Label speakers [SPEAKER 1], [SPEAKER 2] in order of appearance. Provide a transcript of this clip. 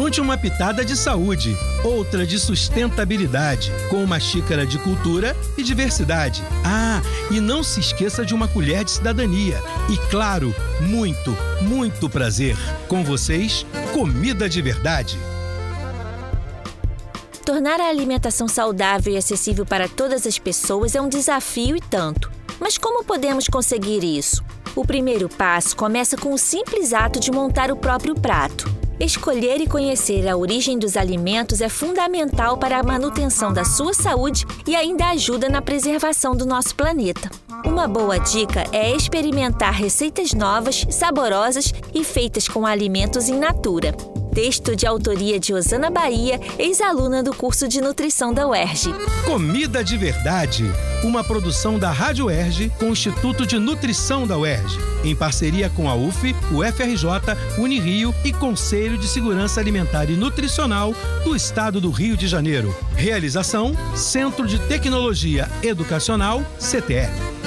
[SPEAKER 1] Junte uma pitada de saúde, outra de sustentabilidade, com uma xícara de cultura e diversidade. Ah, e não se esqueça de uma colher de cidadania. E claro, muito, muito prazer. Com vocês, comida de verdade.
[SPEAKER 2] Tornar a alimentação saudável e acessível para todas as pessoas é um desafio e tanto. Mas como podemos conseguir isso? O primeiro passo começa com o simples ato de montar o próprio prato. Escolher e conhecer a origem dos alimentos é fundamental para a manutenção da sua saúde e ainda ajuda na preservação do nosso planeta. Uma boa dica é experimentar receitas novas, saborosas e feitas com alimentos in natura. Texto de autoria de Osana Bahia, ex-aluna do curso de nutrição da UERJ.
[SPEAKER 1] Comida de Verdade, uma produção da Rádio UERJ com o Instituto de Nutrição da UERJ, em parceria com a UF, o FRJ, Unirio e Conselho de Segurança Alimentar e Nutricional do Estado do Rio de Janeiro. Realização: Centro de Tecnologia Educacional, CTE.